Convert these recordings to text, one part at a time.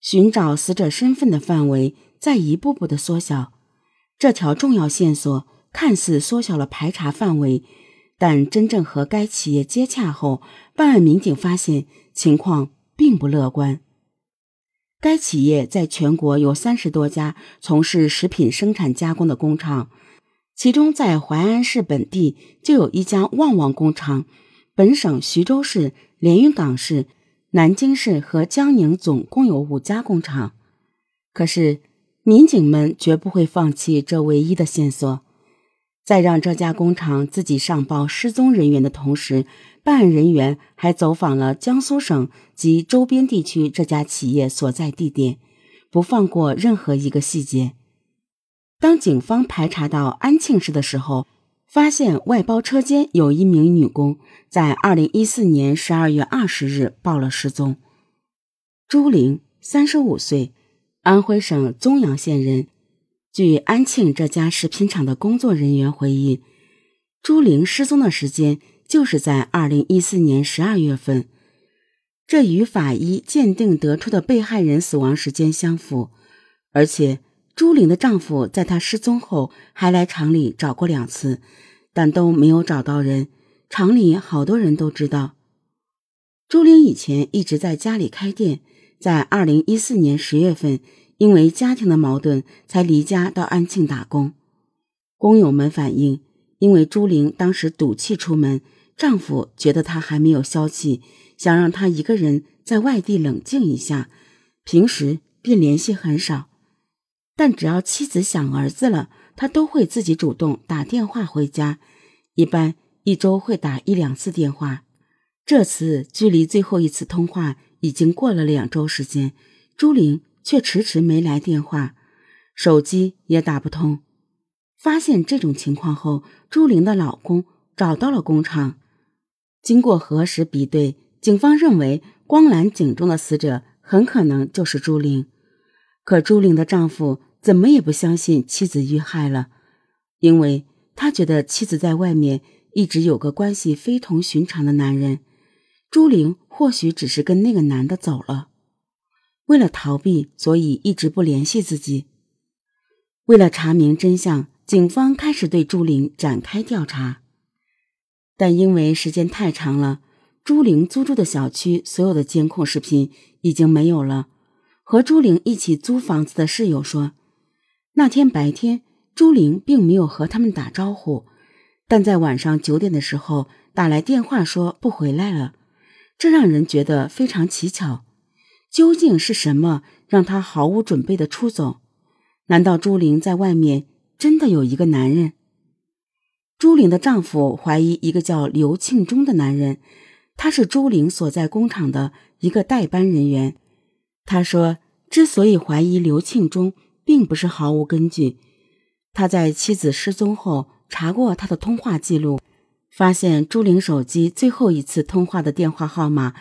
寻找死者身份的范围在一步步的缩小。这条重要线索看似缩小了排查范围，但真正和该企业接洽后，办案民警发现情况并不乐观。该企业在全国有三十多家从事食品生产加工的工厂，其中在淮安市本地就有一家旺旺工厂，本省徐州市、连云港市。南京市和江宁总共有五家工厂，可是民警们绝不会放弃这唯一的线索。在让这家工厂自己上报失踪人员的同时，办案人员还走访了江苏省及周边地区这家企业所在地点，不放过任何一个细节。当警方排查到安庆市的时候，发现外包车间有一名女工，在二零一四年十二月二十日报了失踪。朱玲，三十五岁，安徽省枞阳县人。据安庆这家食品厂的工作人员回忆，朱玲失踪的时间就是在二零一四年十二月份，这与法医鉴定得出的被害人死亡时间相符，而且。朱玲的丈夫在她失踪后还来厂里找过两次，但都没有找到人。厂里好多人都知道，朱玲以前一直在家里开店，在二零一四年十月份，因为家庭的矛盾才离家到安庆打工。工友们反映，因为朱玲当时赌气出门，丈夫觉得她还没有消气，想让她一个人在外地冷静一下，平时便联系很少。但只要妻子想儿子了，他都会自己主动打电话回家，一般一周会打一两次电话。这次距离最后一次通话已经过了两周时间，朱玲却迟迟没来电话，手机也打不通。发现这种情况后，朱玲的老公找到了工厂，经过核实比对，警方认为光缆井中的死者很可能就是朱玲。可朱玲的丈夫。怎么也不相信妻子遇害了，因为他觉得妻子在外面一直有个关系非同寻常的男人。朱玲或许只是跟那个男的走了，为了逃避，所以一直不联系自己。为了查明真相，警方开始对朱玲展开调查，但因为时间太长了，朱玲租住的小区所有的监控视频已经没有了。和朱玲一起租房子的室友说。那天白天，朱玲并没有和他们打招呼，但在晚上九点的时候打来电话说不回来了，这让人觉得非常蹊跷。究竟是什么让他毫无准备的出走？难道朱玲在外面真的有一个男人？朱玲的丈夫怀疑一个叫刘庆忠的男人，他是朱玲所在工厂的一个代班人员。他说，之所以怀疑刘庆忠。并不是毫无根据。他在妻子失踪后查过他的通话记录，发现朱玲手机最后一次通话的电话号码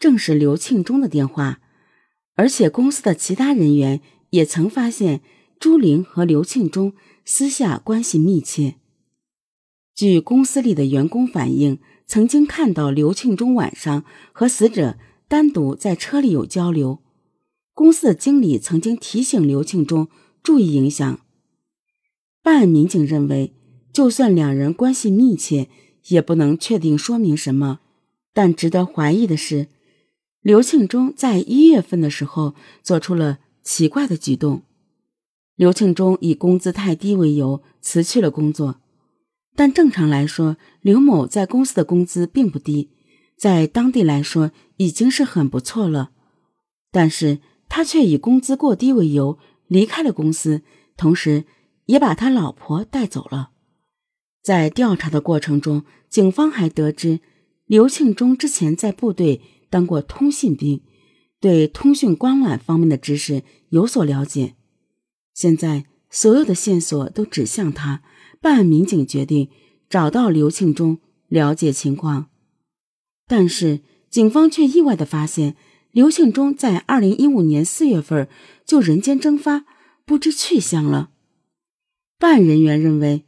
正是刘庆忠的电话，而且公司的其他人员也曾发现朱玲和刘庆忠私下关系密切。据公司里的员工反映，曾经看到刘庆忠晚上和死者单独在车里有交流。公司的经理曾经提醒刘庆忠注意影响。办案民警认为，就算两人关系密切，也不能确定说明什么。但值得怀疑的是，刘庆忠在一月份的时候做出了奇怪的举动。刘庆忠以工资太低为由辞去了工作，但正常来说，刘某在公司的工资并不低，在当地来说已经是很不错了。但是。他却以工资过低为由离开了公司，同时也把他老婆带走了。在调查的过程中，警方还得知刘庆忠之前在部队当过通信兵，对通讯光缆方面的知识有所了解。现在所有的线索都指向他，办案民警决定找到刘庆忠了解情况，但是警方却意外的发现。刘庆忠在二零一五年四月份就人间蒸发，不知去向了。办案人员认为，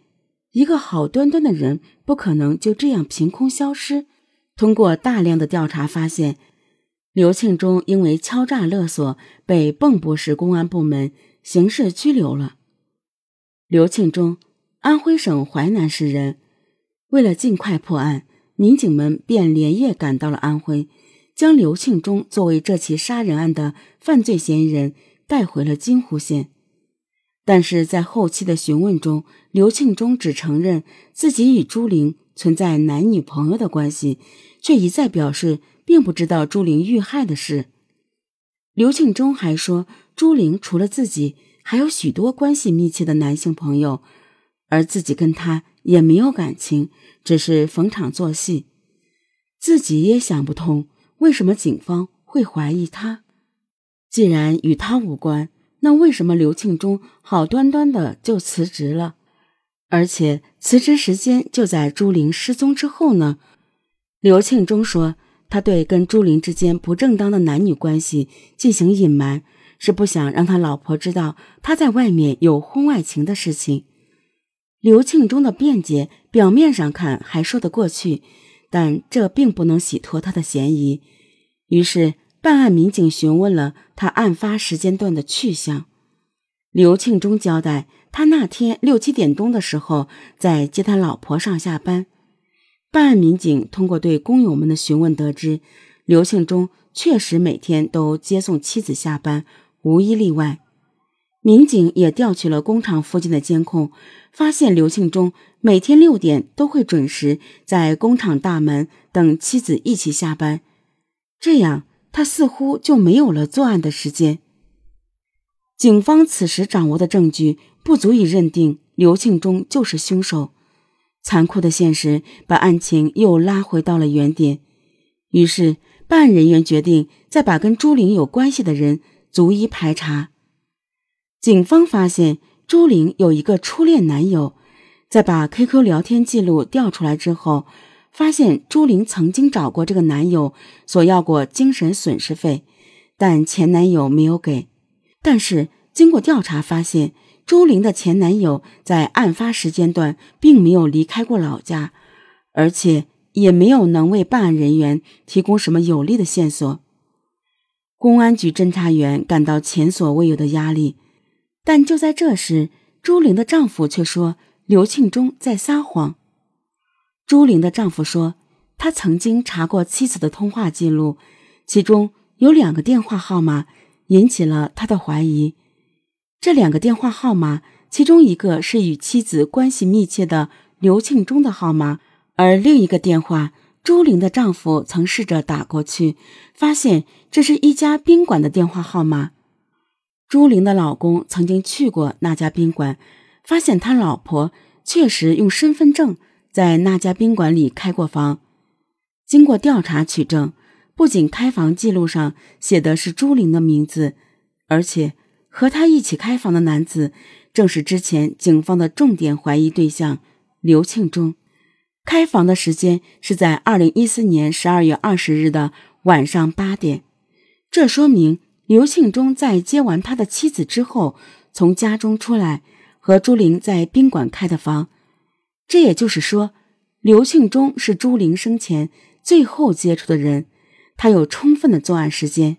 一个好端端的人不可能就这样凭空消失。通过大量的调查发现，刘庆忠因为敲诈勒索，被蚌埠市公安部门刑事拘留了。刘庆忠，安徽省淮南市人。为了尽快破案，民警们便连夜赶到了安徽，将刘庆忠作为这起杀人案的犯罪嫌疑人带回了金湖县。但是在后期的询问中，刘庆忠只承认自己与朱玲存在男女朋友的关系，却一再表示。并不知道朱玲遇害的事。刘庆忠还说，朱玲除了自己，还有许多关系密切的男性朋友，而自己跟他也没有感情，只是逢场作戏。自己也想不通，为什么警方会怀疑他？既然与他无关，那为什么刘庆忠好端端的就辞职了？而且辞职时间就在朱玲失踪之后呢？刘庆忠说。他对跟朱玲之间不正当的男女关系进行隐瞒，是不想让他老婆知道他在外面有婚外情的事情。刘庆忠的辩解表面上看还说得过去，但这并不能洗脱他的嫌疑。于是办案民警询问了他案发时间段的去向。刘庆忠交代，他那天六七点钟的时候在接他老婆上下班。办案民警通过对工友们的询问得知，刘庆忠确实每天都接送妻子下班，无一例外。民警也调取了工厂附近的监控，发现刘庆忠每天六点都会准时在工厂大门等妻子一起下班，这样他似乎就没有了作案的时间。警方此时掌握的证据不足以认定刘庆忠就是凶手。残酷的现实把案情又拉回到了原点，于是办案人员决定再把跟朱玲有关系的人逐一排查。警方发现朱玲有一个初恋男友，在把 QQ 聊天记录调出来之后，发现朱玲曾经找过这个男友索要过精神损失费，但前男友没有给。但是经过调查发现。朱玲的前男友在案发时间段并没有离开过老家，而且也没有能为办案人员提供什么有力的线索。公安局侦查员感到前所未有的压力，但就在这时，朱玲的丈夫却说刘庆忠在撒谎。朱玲的丈夫说，他曾经查过妻子的通话记录，其中有两个电话号码引起了他的怀疑。这两个电话号码，其中一个是与妻子关系密切的刘庆忠的号码，而另一个电话，朱玲的丈夫曾试着打过去，发现这是一家宾馆的电话号码。朱玲的老公曾经去过那家宾馆，发现他老婆确实用身份证在那家宾馆里开过房。经过调查取证，不仅开房记录上写的是朱玲的名字，而且。和他一起开房的男子，正是之前警方的重点怀疑对象刘庆忠。开房的时间是在二零一四年十二月二十日的晚上八点，这说明刘庆忠在接完他的妻子之后，从家中出来，和朱玲在宾馆开的房。这也就是说，刘庆忠是朱玲生前最后接触的人，他有充分的作案时间。